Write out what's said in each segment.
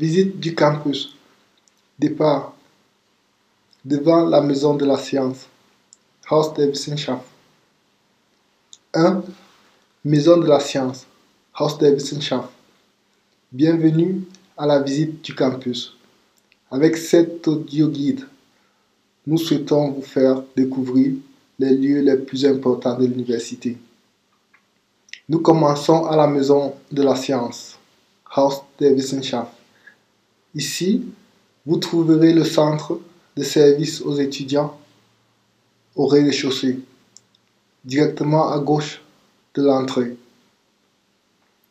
Visite du campus. Départ. Devant la maison de la science. Haus der Wissenschaft. 1. Maison de la science. Haus der Wissenschaft. Bienvenue à la visite du campus. Avec cet audio guide, nous souhaitons vous faire découvrir les lieux les plus importants de l'université. Nous commençons à la maison de la science, Haus der Wissenschaft. Ici, vous trouverez le centre de service aux étudiants au rez-de-chaussée, directement à gauche de l'entrée.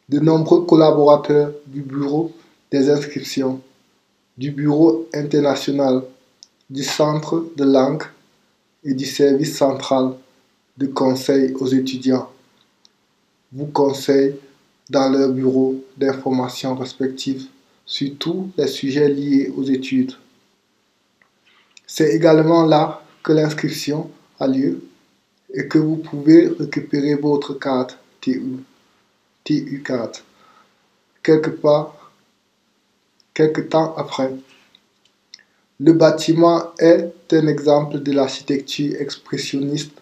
De nombreux collaborateurs du bureau des inscriptions, du bureau international, du centre de langue et du service central de conseil aux étudiants vous conseillent dans leur bureau d'information respectifs sur tous les sujets liés aux études. C'est également là que l'inscription a lieu et que vous pouvez récupérer votre carte TU, TU carte, quelque part, quelque temps après. Le bâtiment est un exemple de l'architecture expressionniste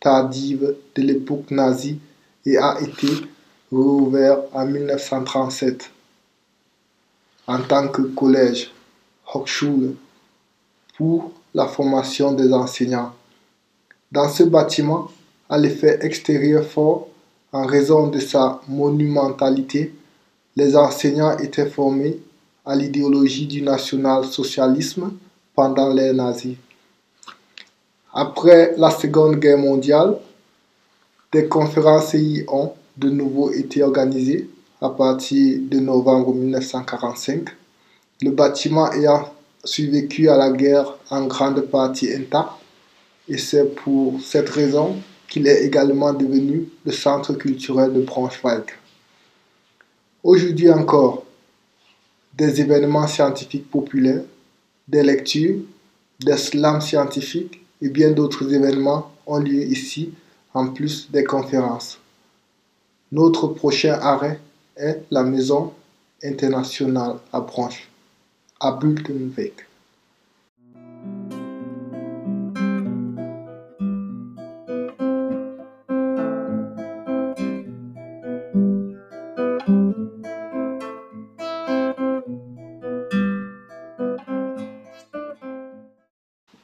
tardive de l'époque nazie et a été rouvert en 1937 en tant que collège Hochschule pour la formation des enseignants. Dans ce bâtiment, à l'effet extérieur fort, en raison de sa monumentalité, les enseignants étaient formés à l'idéologie du national-socialisme pendant l'ère nazie. Après la Seconde Guerre mondiale, des conférences y ont de nouveau été organisées à partir de novembre 1945, le bâtiment ayant survécu à la guerre en grande partie intact, et c'est pour cette raison qu'il est également devenu le centre culturel de Braunschweig. Aujourd'hui encore, des événements scientifiques populaires, des lectures, des slams scientifiques et bien d'autres événements ont lieu ici en plus des conférences. Notre prochain arrêt est la Maison internationale à Branche, à Bulkenweg.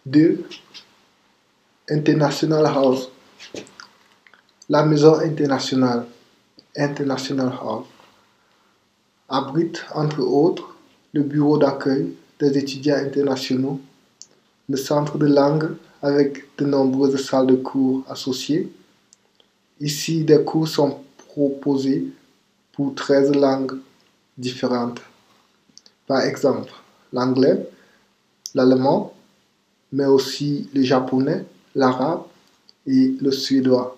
Deux, International House. La Maison internationale, International House, abrite entre autres le bureau d'accueil des étudiants internationaux, le centre de langue avec de nombreuses salles de cours associées. Ici, des cours sont proposés pour 13 langues différentes. Par exemple, l'anglais, l'allemand, mais aussi le japonais, l'arabe et le suédois,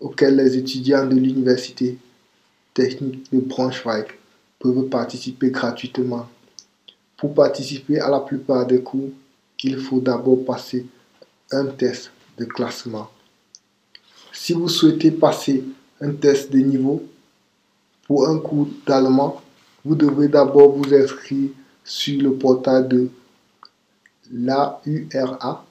auxquels les étudiants de l'Université technique de Braunschweig peuvent participer gratuitement. Pour participer à la plupart des cours, il faut d'abord passer un test de classement. Si vous souhaitez passer un test de niveau pour un cours d'allemand, vous devez d'abord vous inscrire sur le portail de l'AURA.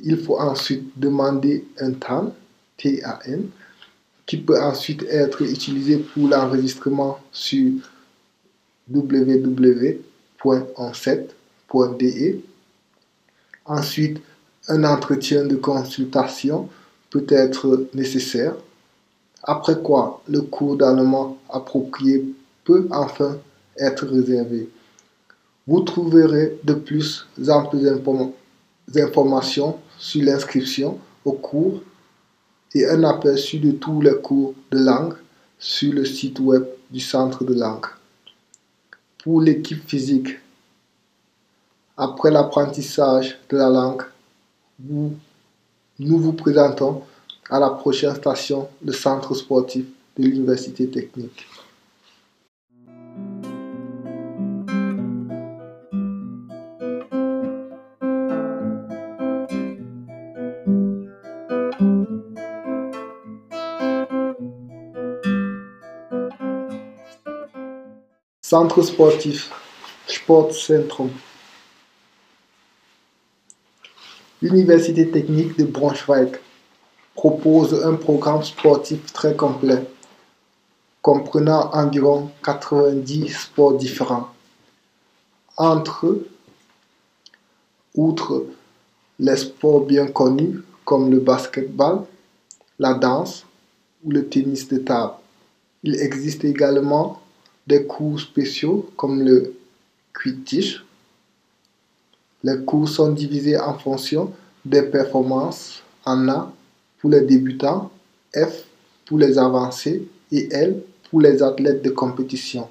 Il faut ensuite demander un TAN, TAN, qui peut ensuite être utilisé pour l'enregistrement sur www.onset.de. Ensuite, un entretien de consultation peut être nécessaire, après quoi le cours d'allemand approprié peut enfin être réservé. Vous trouverez de plus amples informations sur l'inscription au cours et un aperçu de tous les cours de langue sur le site web du centre de langue. Pour l'équipe physique, après l'apprentissage de la langue, nous vous présentons à la prochaine station le centre sportif de l'Université technique. Centre sportif Sportzentrum. L'Université technique de Braunschweig propose un programme sportif très complet, comprenant environ 90 sports différents. Entre outre les sports bien connus comme le basketball, la danse ou le tennis de table, il existe également des cours spéciaux comme le Quidditch. Les cours sont divisés en fonction des performances en A pour les débutants, F pour les avancés et L pour les athlètes de compétition.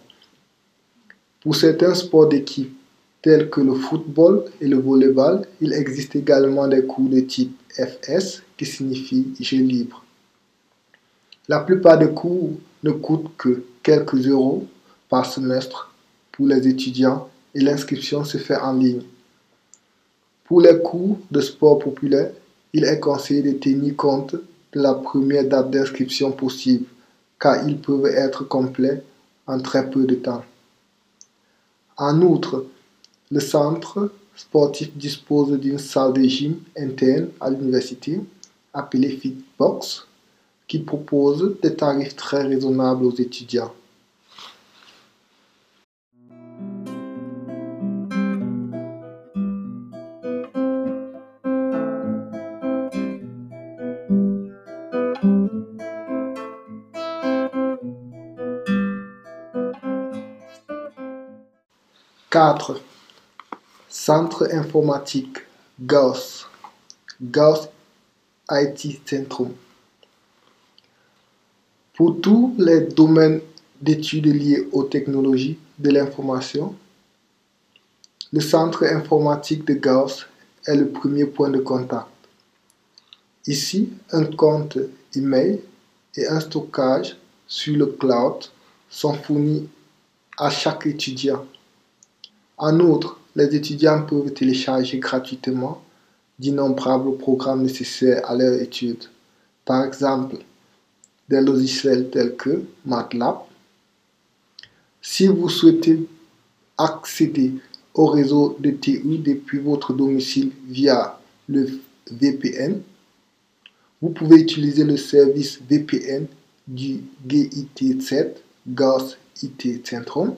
Pour certains sports d'équipe, tels que le football et le volleyball, il existe également des cours de type FS qui signifie jeu libre. La plupart des cours ne coûtent que quelques euros par semestre pour les étudiants et l'inscription se fait en ligne. Pour les cours de sport populaire, il est conseillé de tenir compte de la première date d'inscription possible, car ils peuvent être complets en très peu de temps. En outre, le centre sportif dispose d'une salle de gym interne à l'université, appelée Fitbox, qui propose des tarifs très raisonnables aux étudiants. 4. Centre informatique Gauss. Gauss IT Centrum. Pour tous les domaines d'études liés aux technologies de l'information, le centre informatique de Gauss est le premier point de contact. Ici, un compte email et un stockage sur le cloud sont fournis à chaque étudiant en outre, les étudiants peuvent télécharger gratuitement d'innombrables programmes nécessaires à leur étude. Par exemple, des logiciels tels que MATLAB. Si vous souhaitez accéder au réseau de TU depuis votre domicile via le VPN, vous pouvez utiliser le service VPN du GIT7, Gauss IT Centrum.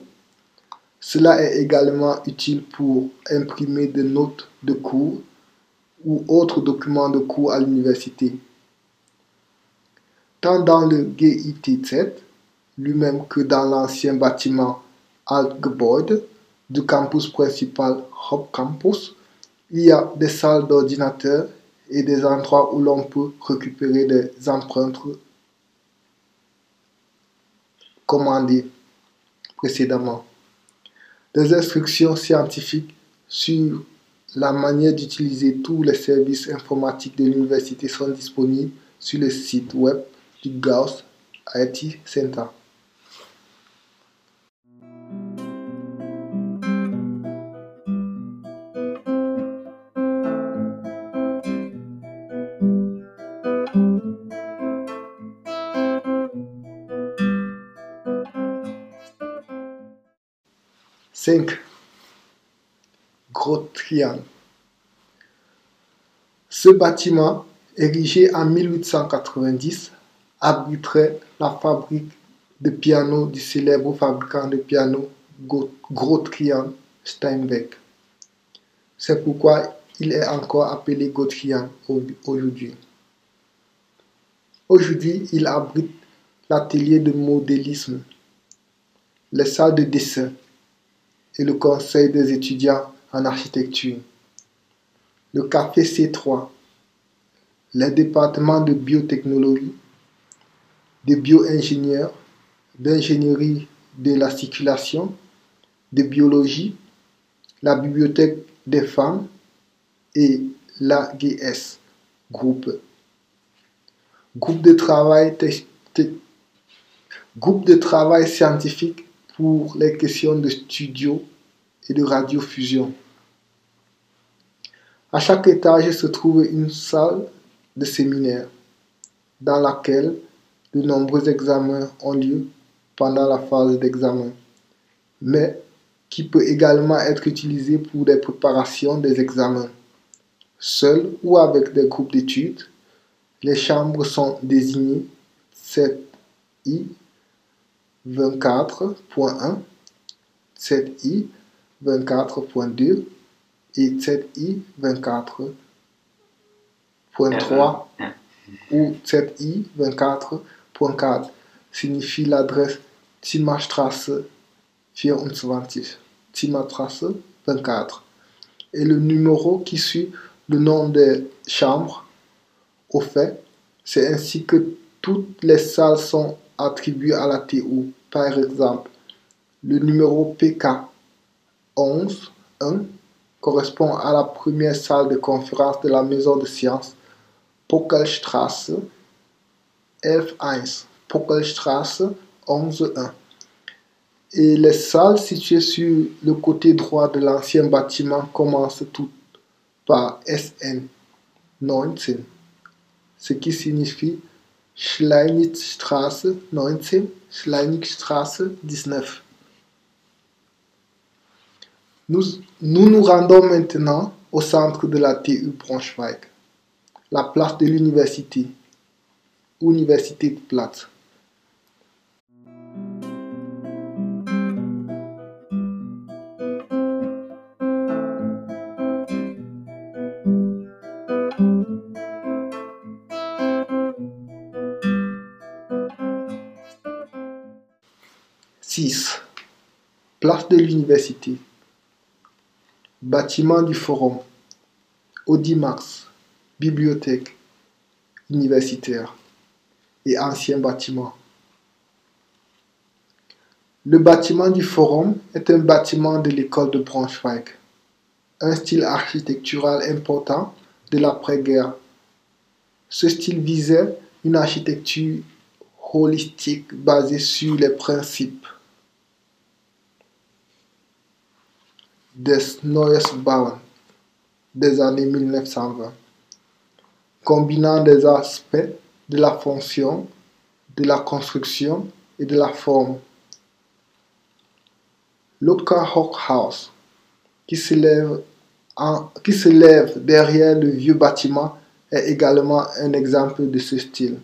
Cela est également utile pour imprimer des notes de cours ou autres documents de cours à l'université. Tant dans le GIT7 lui-même que dans l'ancien bâtiment Altgebäude du campus principal Hop Campus, il y a des salles d'ordinateurs et des endroits où l'on peut récupérer des empreintes commandées précédemment des instructions scientifiques sur la manière d'utiliser tous les services informatiques de l'université sont disponibles sur le site web du Gauss IT Center. 5. Grotte Triangle. Ce bâtiment, érigé en 1890, abriterait la fabrique de pianos du célèbre fabricant de pianos Grotrian Steinbeck. C'est pourquoi il est encore appelé Grotrian aujourd'hui. Aujourd'hui, il abrite l'atelier de modélisme, les salles de dessin, et le Conseil des étudiants en architecture, le Café C3, les départements de biotechnologie, de bio-ingénieurs, d'ingénierie de la circulation, de biologie, la bibliothèque des femmes et l'AGS, groupe. Groupe de travail, groupe de travail scientifique pour les questions de studio et de radiofusion. À chaque étage se trouve une salle de séminaire dans laquelle de nombreux examens ont lieu pendant la phase d'examen. mais qui peut également être utilisé pour des préparations des examens. Seul ou avec des groupes d'études, les chambres sont désignées 7i 24.1, 7i 24.2 et 7i 24.3 ou 7i 24.4 signifie l'adresse Timmerstrasse 24, Timmerstrasse 24 et le numéro qui suit le nom des chambres. Au fait, c'est ainsi que toutes les salles sont attribuées à la TU. Par exemple, le numéro PK 11 1 correspond à la première salle de conférence de la maison de sciences Pockelstrasse 11 Pockelstrasse 11 1 et les salles situées sur le côté droit de l'ancien bâtiment commencent toutes par SN 19, ce qui signifie Schleinigstrasse 19, Schleinigstrasse 19. Nous, nous nous rendons maintenant au centre de la TU Braunschweig, la place de l'université, Université de Platz. De l'Université. Bâtiment du Forum. Audimax. Bibliothèque universitaire et ancien bâtiment. Le bâtiment du Forum est un bâtiment de l'école de Braunschweig, un style architectural important de l'après-guerre. Ce style visait une architecture holistique basée sur les principes des Neues Bauen des années 1920, combinant des aspects de la fonction, de la construction et de la forme. L'Oka Hochhaus, qui s'élève derrière le vieux bâtiment, est également un exemple de ce style.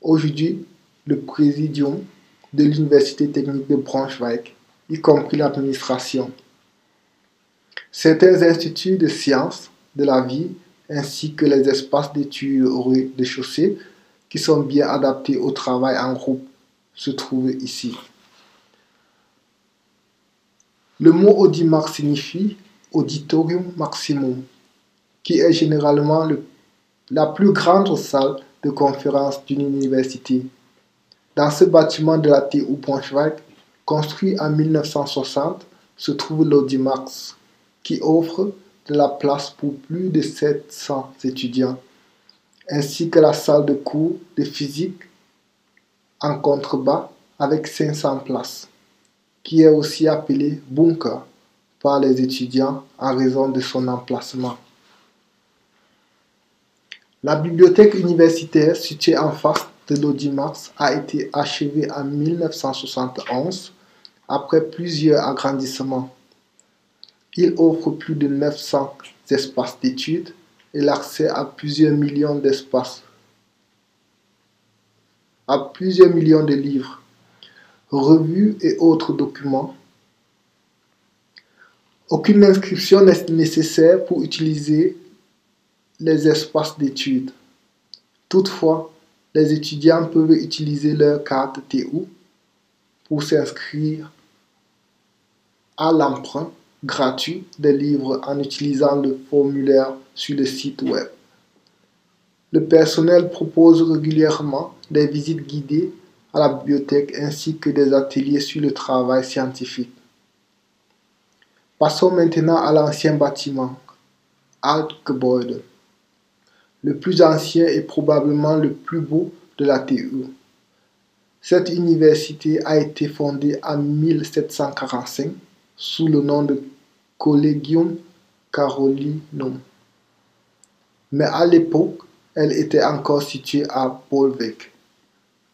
Aujourd'hui, le présidium de l'Université technique de Braunschweig, y compris l'administration, Certains instituts de sciences de la vie ainsi que les espaces d'études au rez-de-chaussée qui sont bien adaptés au travail en groupe se trouvent ici. Le mot audimax signifie auditorium maximum, qui est généralement la plus grande salle de conférence d'une université. Dans ce bâtiment de la TU Braunschweig, construit en 1960, se trouve l'Audimax qui offre de la place pour plus de 700 étudiants, ainsi que la salle de cours de physique en contrebas avec 500 places, qui est aussi appelée bunker par les étudiants en raison de son emplacement. La bibliothèque universitaire située en face de l'Audimax a été achevée en 1971 après plusieurs agrandissements. Il offre plus de 900 espaces d'études et l'accès à plusieurs millions d'espaces, à plusieurs millions de livres, revues et autres documents. Aucune inscription n'est nécessaire pour utiliser les espaces d'études. Toutefois, les étudiants peuvent utiliser leur carte TU pour s'inscrire à l'emprunt gratuit des livres en utilisant le formulaire sur le site web. Le personnel propose régulièrement des visites guidées à la bibliothèque ainsi que des ateliers sur le travail scientifique. Passons maintenant à l'ancien bâtiment, Altgebäude, le plus ancien et probablement le plus beau de la TU. Cette université a été fondée en 1745 sous le nom de Collegium Carolinum. Mais à l'époque, elle était encore située à Bolweg,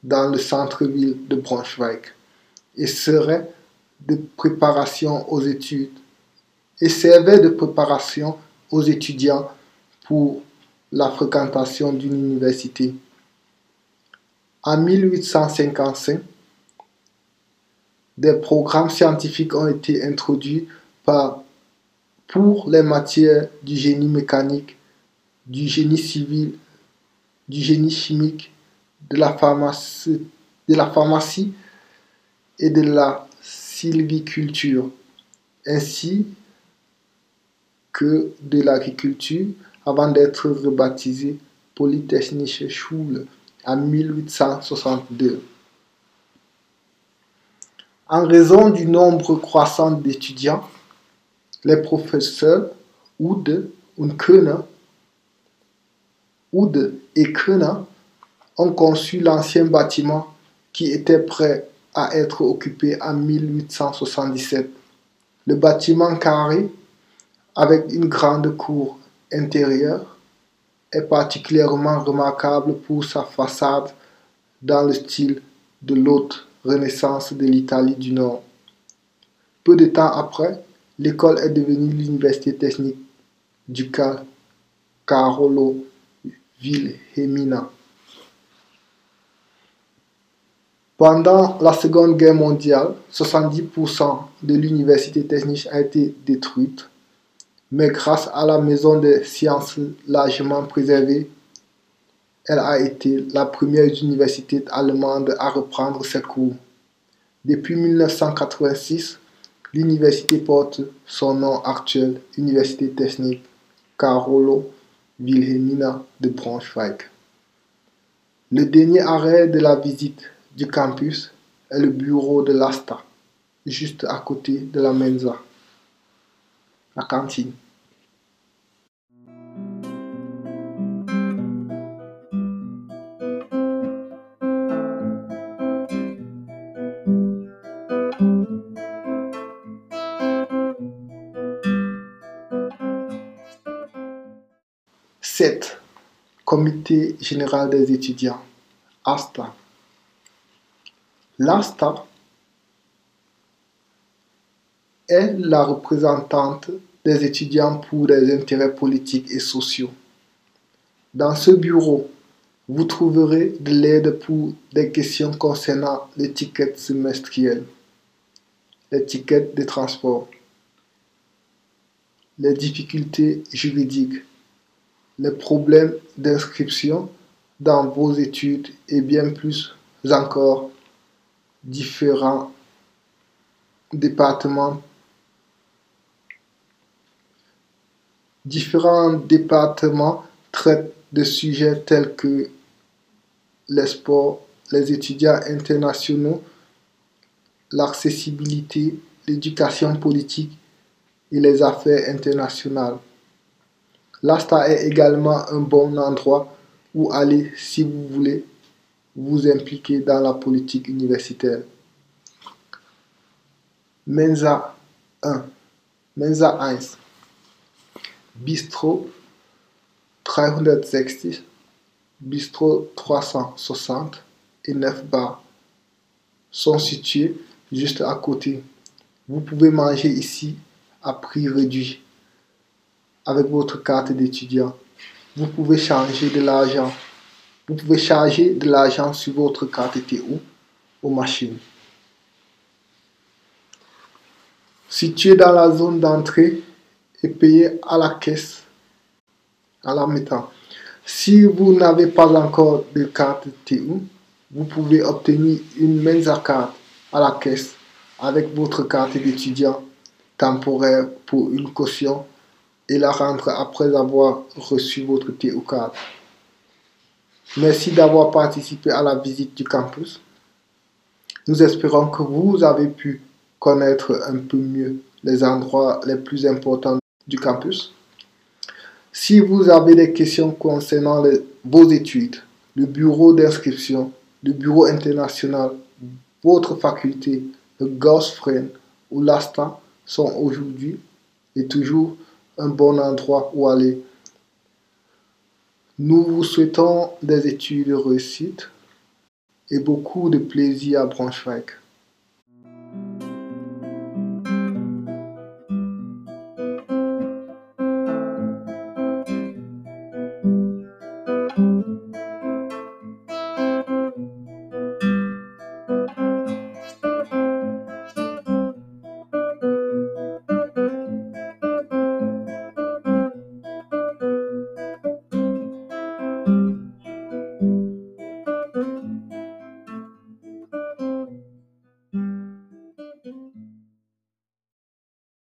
dans le centre-ville de Braunschweig, et serait de préparation aux études et servait de préparation aux étudiants pour la fréquentation d'une université. En 1855, des programmes scientifiques ont été introduits pour les matières du génie mécanique, du génie civil, du génie chimique, de la pharmacie, de la pharmacie et de la sylviculture, ainsi que de l'agriculture avant d'être rebaptisé Polytechnische Schule en 1862. En raison du nombre croissant d'étudiants, les professeurs Ude et Köhner ont conçu l'ancien bâtiment qui était prêt à être occupé en 1877. Le bâtiment carré, avec une grande cour intérieure, est particulièrement remarquable pour sa façade dans le style de l'haute Renaissance de l'Italie du Nord. Peu de temps après, l'école est devenue l'université technique du Carolo Wilhelmina. Pendant la Seconde Guerre mondiale, 70% de l'université technique a été détruite, mais grâce à la Maison des sciences largement préservée, elle a été la première université allemande à reprendre ses cours. Depuis 1986, l'université porte son nom actuel, Université technique Carolo Wilhelmina de Braunschweig. Le dernier arrêt de la visite du campus est le bureau de l'ASTA, juste à côté de la mensa, la cantine. Sept. Comité général des étudiants, ASTA. L'ASTA est la représentante des étudiants pour les intérêts politiques et sociaux. Dans ce bureau, vous trouverez de l'aide pour des questions concernant l'étiquette semestrielle, l'étiquette de transport, les difficultés juridiques, les problèmes d'inscription dans vos études et bien plus encore différents départements différents départements traitent de sujets tels que les sports, les étudiants internationaux, l'accessibilité, l'éducation politique et les affaires internationales. L'ASTA est également un bon endroit où aller si vous voulez vous impliquer dans la politique universitaire. Mensa 1. Mensa 1. Bistro 360, Bistro 360 et 9 bars sont situés juste à côté. Vous pouvez manger ici à prix réduit avec votre carte d'étudiant. Vous pouvez changer de l'argent. Vous pouvez charger de l'argent sur votre carte TO aux machines. Situé dans la zone d'entrée et payé à la caisse à la mettant. Si vous n'avez pas encore de carte TU, vous pouvez obtenir une Mensa carte à la caisse avec votre carte d'étudiant temporaire pour une caution et la rendre après avoir reçu votre carte. Merci d'avoir participé à la visite du campus. Nous espérons que vous avez pu connaître un peu mieux les endroits les plus importants du campus. Si vous avez des questions concernant vos études, le bureau d'inscription, le bureau international, votre faculté, le Gauss-Friend ou l'ASTA sont aujourd'hui et toujours un bon endroit où aller. Nous vous souhaitons des études réussites et beaucoup de plaisir à Braunschweig.